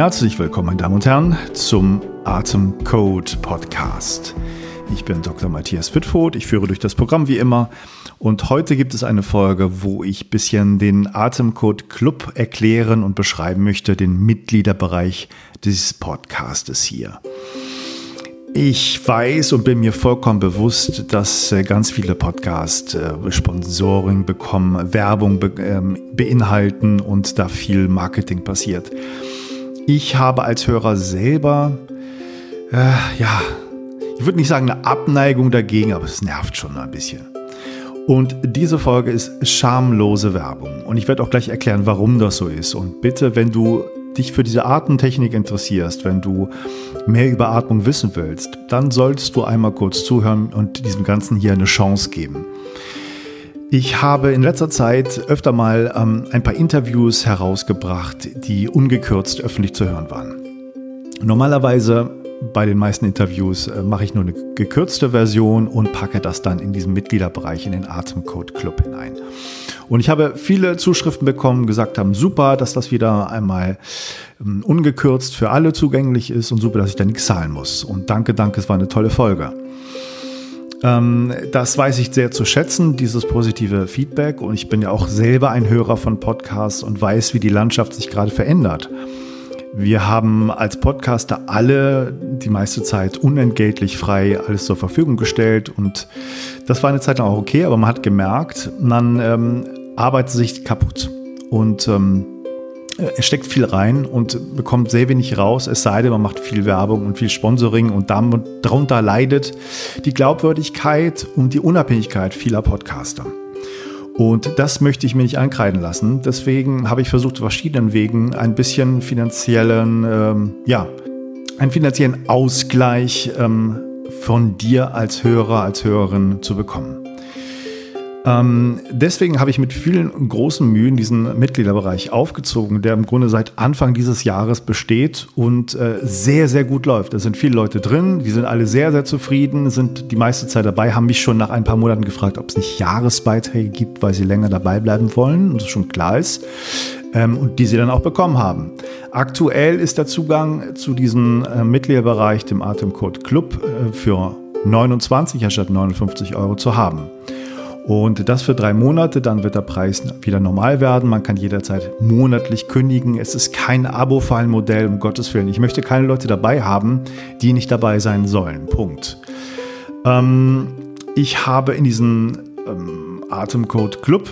Herzlich willkommen, meine Damen und Herren, zum Atemcode Podcast. Ich bin Dr. Matthias Wittfurt, ich führe durch das Programm wie immer und heute gibt es eine Folge, wo ich ein bisschen den Atemcode Club erklären und beschreiben möchte, den Mitgliederbereich dieses Podcastes hier. Ich weiß und bin mir vollkommen bewusst, dass äh, ganz viele Podcasts äh, Sponsoring bekommen, Werbung ähm, beinhalten und da viel Marketing passiert. Ich habe als Hörer selber, äh, ja, ich würde nicht sagen eine Abneigung dagegen, aber es nervt schon ein bisschen. Und diese Folge ist schamlose Werbung. Und ich werde auch gleich erklären, warum das so ist. Und bitte, wenn du dich für diese Atemtechnik interessierst, wenn du mehr über Atmung wissen willst, dann solltest du einmal kurz zuhören und diesem Ganzen hier eine Chance geben. Ich habe in letzter Zeit öfter mal ähm, ein paar Interviews herausgebracht, die ungekürzt öffentlich zu hören waren. Normalerweise bei den meisten Interviews äh, mache ich nur eine gekürzte Version und packe das dann in diesen Mitgliederbereich in den Atemcode Club hinein. Und ich habe viele Zuschriften bekommen, gesagt haben, super, dass das wieder einmal ähm, ungekürzt für alle zugänglich ist und super, dass ich da nichts zahlen muss. Und danke, danke, es war eine tolle Folge. Ähm, das weiß ich sehr zu schätzen, dieses positive Feedback. Und ich bin ja auch selber ein Hörer von Podcasts und weiß, wie die Landschaft sich gerade verändert. Wir haben als Podcaster alle die meiste Zeit unentgeltlich frei alles zur Verfügung gestellt und das war eine Zeit lang auch okay, aber man hat gemerkt, man ähm, arbeitet sich kaputt und ähm, er steckt viel rein und bekommt sehr wenig raus, es sei denn, man macht viel Werbung und viel Sponsoring und darunter leidet die Glaubwürdigkeit und die Unabhängigkeit vieler Podcaster. Und das möchte ich mir nicht ankreiden lassen. Deswegen habe ich versucht, verschiedenen Wegen ein bisschen finanziellen, ähm, ja, einen finanziellen Ausgleich ähm, von dir als Hörer, als Hörerin zu bekommen. Ähm, deswegen habe ich mit vielen großen Mühen diesen Mitgliederbereich aufgezogen, der im Grunde seit Anfang dieses Jahres besteht und äh, sehr, sehr gut läuft. Da sind viele Leute drin, die sind alle sehr, sehr zufrieden, sind die meiste Zeit dabei, haben mich schon nach ein paar Monaten gefragt, ob es nicht Jahresbeiträge gibt, weil sie länger dabei bleiben wollen und das schon klar ist. Ähm, und die sie dann auch bekommen haben. Aktuell ist der Zugang zu diesem äh, Mitgliederbereich, dem Atemcode Club, äh, für 29 anstatt 59 Euro zu haben. Und das für drei Monate, dann wird der Preis wieder normal werden. Man kann jederzeit monatlich kündigen. Es ist kein Abo-Fallenmodell, um Gottes Willen. Ich möchte keine Leute dabei haben, die nicht dabei sein sollen. Punkt. Ähm, ich habe in diesem ähm, Atemcode Club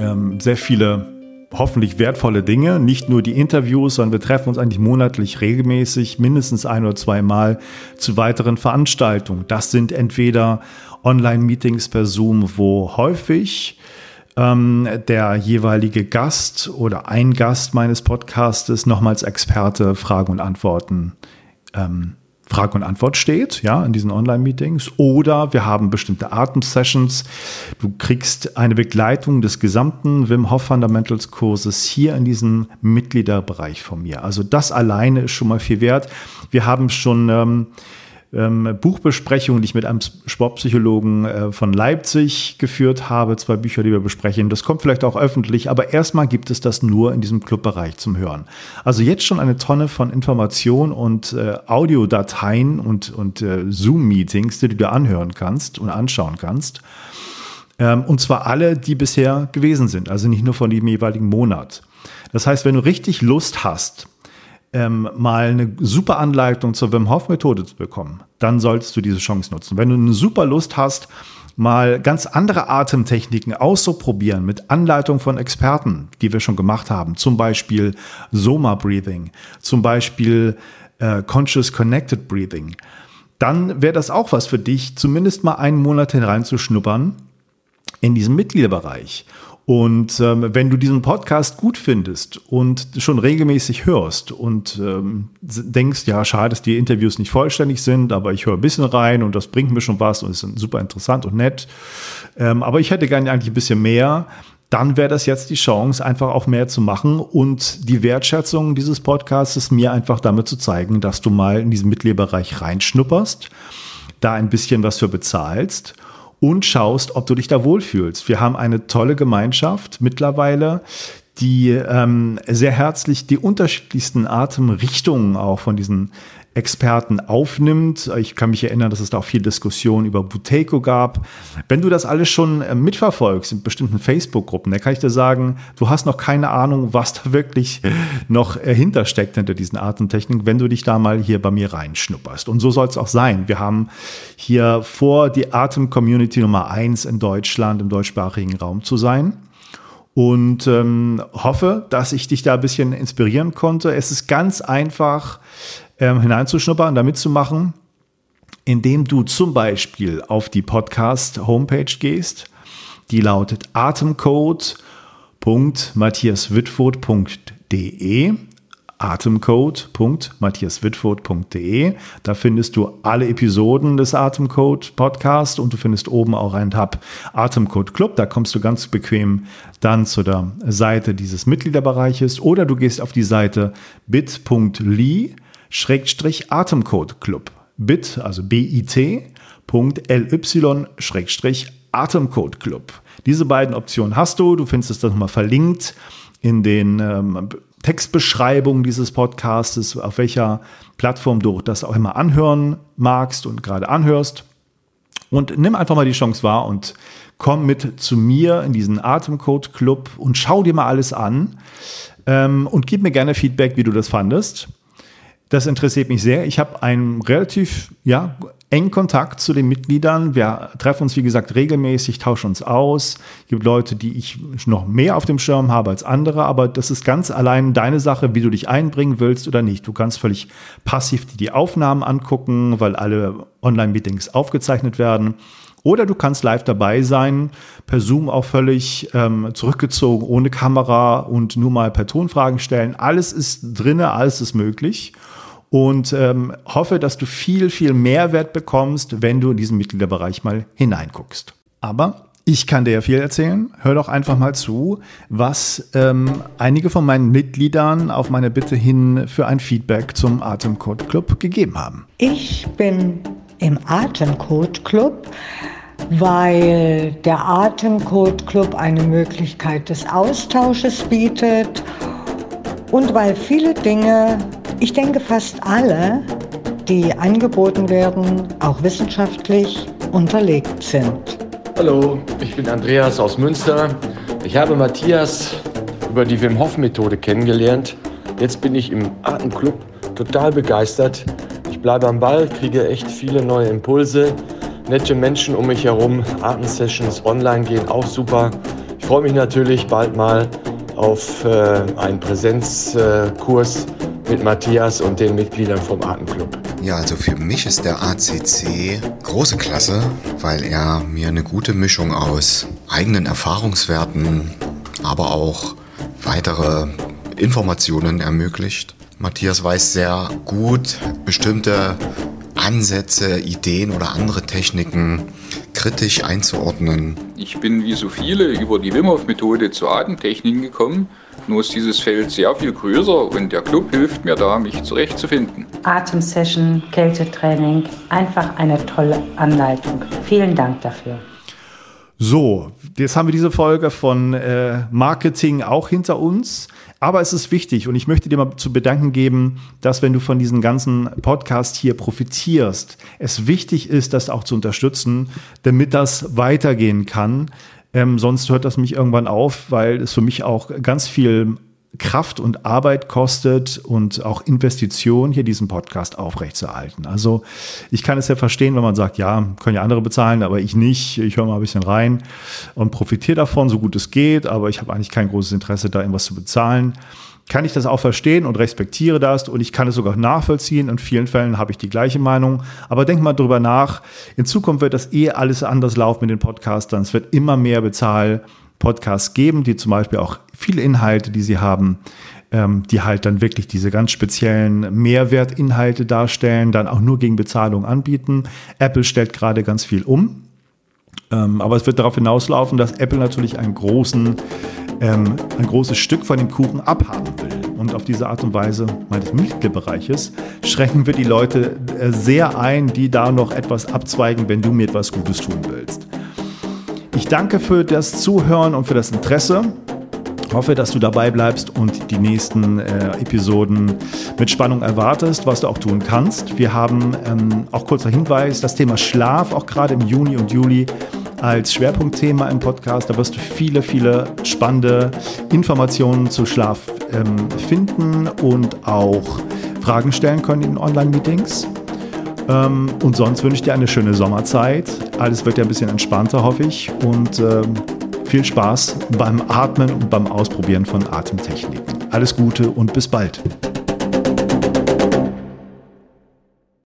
ähm, sehr viele hoffentlich wertvolle Dinge. Nicht nur die Interviews, sondern wir treffen uns eigentlich monatlich regelmäßig, mindestens ein oder zweimal zu weiteren Veranstaltungen. Das sind entweder Online-Meetings per Zoom, wo häufig ähm, der jeweilige Gast oder ein Gast meines Podcastes nochmals Experte Fragen und Antworten ähm, Frage und Antwort steht, ja, in diesen Online-Meetings. Oder wir haben bestimmte Atem-Sessions. Du kriegst eine Begleitung des gesamten Wim Hof Fundamentals Kurses hier in diesem Mitgliederbereich von mir. Also das alleine ist schon mal viel wert. Wir haben schon ähm, ähm, Buchbesprechung, die ich mit einem Sportpsychologen äh, von Leipzig geführt habe. Zwei Bücher, die wir besprechen. Das kommt vielleicht auch öffentlich, aber erstmal gibt es das nur in diesem Clubbereich zum Hören. Also jetzt schon eine Tonne von Informationen und äh, Audiodateien und, und äh, Zoom-Meetings, die du dir anhören kannst und anschauen kannst. Ähm, und zwar alle, die bisher gewesen sind, also nicht nur von dem jeweiligen Monat. Das heißt, wenn du richtig Lust hast, ähm, mal eine super Anleitung zur Wim Hof Methode zu bekommen, dann solltest du diese Chance nutzen. Wenn du eine super Lust hast, mal ganz andere Atemtechniken auszuprobieren mit Anleitung von Experten, die wir schon gemacht haben, zum Beispiel Soma Breathing, zum Beispiel äh, Conscious Connected Breathing, dann wäre das auch was für dich, zumindest mal einen Monat hineinzuschnuppern in diesem Mitgliederbereich. Und ähm, wenn du diesen Podcast gut findest und schon regelmäßig hörst und ähm, denkst, ja, schade, dass die Interviews nicht vollständig sind, aber ich höre ein bisschen rein und das bringt mir schon was und ist super interessant und nett. Ähm, aber ich hätte gerne eigentlich ein bisschen mehr, dann wäre das jetzt die Chance, einfach auch mehr zu machen und die Wertschätzung dieses Podcasts mir einfach damit zu zeigen, dass du mal in diesen Mitgliederbereich reinschnupperst, da ein bisschen was für bezahlst und schaust, ob du dich da wohlfühlst. Wir haben eine tolle Gemeinschaft mittlerweile, die ähm, sehr herzlich die unterschiedlichsten Atemrichtungen auch von diesen Experten aufnimmt. Ich kann mich erinnern, dass es da auch viel Diskussion über Buteco gab. Wenn du das alles schon äh, mitverfolgst in bestimmten Facebook-Gruppen, dann kann ich dir sagen, du hast noch keine Ahnung, was da wirklich noch äh, hintersteckt hinter diesen Atemtechniken, wenn du dich da mal hier bei mir reinschnupperst. Und so soll es auch sein. Wir haben hier vor, die Atem-Community Nummer eins in Deutschland, im deutschsprachigen Raum zu sein und ähm, hoffe, dass ich dich da ein bisschen inspirieren konnte. Es ist ganz einfach ähm, hineinzuschnuppern, da mitzumachen, indem du zum Beispiel auf die Podcast-Homepage gehst. Die lautet atemcode.matthiaswitfurt.de atemcode.matthiaswitfurt.de. Da findest du alle Episoden des Atemcode Podcast und du findest oben auch einen Tab Atemcode Club. Da kommst du ganz bequem dann zu der Seite dieses Mitgliederbereiches oder du gehst auf die Seite bit.ly Schrägstrich Atemcode Club. Bit, also bit.ly Schrägstrich Atemcode Club. Diese beiden Optionen hast du. Du findest es dann nochmal verlinkt in den ähm, Textbeschreibung dieses Podcastes, auf welcher Plattform du das auch immer anhören magst und gerade anhörst. Und nimm einfach mal die Chance wahr und komm mit zu mir in diesen Atemcode Club und schau dir mal alles an ähm, und gib mir gerne Feedback, wie du das fandest. Das interessiert mich sehr. Ich habe einen relativ ja, engen Kontakt zu den Mitgliedern. Wir treffen uns, wie gesagt, regelmäßig, tauschen uns aus. Es gibt Leute, die ich noch mehr auf dem Schirm habe als andere, aber das ist ganz allein deine Sache, wie du dich einbringen willst oder nicht. Du kannst völlig passiv die Aufnahmen angucken, weil alle Online-Meetings aufgezeichnet werden. Oder du kannst live dabei sein, per Zoom auch völlig ähm, zurückgezogen, ohne Kamera und nur mal per Tonfragen stellen. Alles ist drinne, alles ist möglich und ähm, hoffe, dass du viel, viel Mehrwert bekommst, wenn du in diesen Mitgliederbereich mal hineinguckst. Aber ich kann dir ja viel erzählen. Hör doch einfach mal zu, was ähm, einige von meinen Mitgliedern auf meine Bitte hin für ein Feedback zum Atemcode Club gegeben haben. Ich bin im Atemcode Club, weil der Atemcode Club eine Möglichkeit des Austausches bietet und weil viele Dinge ich denke, fast alle, die angeboten werden, auch wissenschaftlich unterlegt sind. Hallo, ich bin Andreas aus Münster. Ich habe Matthias über die Wim Hof Methode kennengelernt. Jetzt bin ich im Atemclub total begeistert. Ich bleibe am Ball, kriege echt viele neue Impulse, nette Menschen um mich herum, Atemsessions online gehen auch super. Ich freue mich natürlich bald mal auf äh, einen Präsenzkurs mit Matthias und den Mitgliedern vom Atemclub. Ja, also für mich ist der ACC große Klasse, weil er mir eine gute Mischung aus eigenen Erfahrungswerten, aber auch weitere Informationen ermöglicht. Matthias weiß sehr gut bestimmte Ansätze, Ideen oder andere Techniken kritisch einzuordnen. Ich bin wie so viele über die Wim Hof Methode zu Atemtechniken gekommen nur ist dieses Feld sehr viel größer und der Club hilft mir da, mich zurechtzufinden. Atemsession, Kältetraining, einfach eine tolle Anleitung. Vielen Dank dafür. So, jetzt haben wir diese Folge von äh, Marketing auch hinter uns. Aber es ist wichtig und ich möchte dir mal zu bedanken geben, dass wenn du von diesem ganzen Podcast hier profitierst, es wichtig ist, das auch zu unterstützen, damit das weitergehen kann. Ähm, sonst hört das mich irgendwann auf, weil es für mich auch ganz viel Kraft und Arbeit kostet und auch Investition, hier diesen Podcast aufrechtzuerhalten. Also ich kann es ja verstehen, wenn man sagt, ja, können ja andere bezahlen, aber ich nicht. Ich höre mal ein bisschen rein und profitiere davon, so gut es geht, aber ich habe eigentlich kein großes Interesse, da irgendwas zu bezahlen kann ich das auch verstehen und respektiere das und ich kann es sogar nachvollziehen. In vielen Fällen habe ich die gleiche Meinung. Aber denk mal drüber nach. In Zukunft wird das eh alles anders laufen mit den Podcastern. Es wird immer mehr Bezahl-Podcasts geben, die zum Beispiel auch viele Inhalte, die sie haben, ähm, die halt dann wirklich diese ganz speziellen Mehrwertinhalte darstellen, dann auch nur gegen Bezahlung anbieten. Apple stellt gerade ganz viel um Ähm, aber es wird darauf hinauslaufen, dass Apple natürlich einen großen, ähm, ein großes Stück von dem Kuchen abhaben will. Und auf diese Art und Weise meines Mitgliederbereiches schränken wir die Leute äh, sehr ein, die da noch etwas abzweigen, wenn du mir etwas Gutes tun willst. Ich danke für das Zuhören und für das Interesse. Hoffe, dass du dabei bleibst und die nächsten äh, Episoden mit Spannung erwartest, was du auch tun kannst. Wir haben ähm, auch kurzer Hinweis, das Thema Schlaf auch gerade im Juni und Juli als Schwerpunktthema im Podcast. Da wirst du viele, viele spannende Informationen zu Schlaf ähm, finden und auch Fragen stellen können in Online-Meetings. Ähm, und sonst wünsche ich dir eine schöne Sommerzeit. Alles wird ja ein bisschen entspannter, hoffe ich. Und ähm, viel Spaß beim Atmen und beim Ausprobieren von Atemtechniken. Alles Gute und bis bald.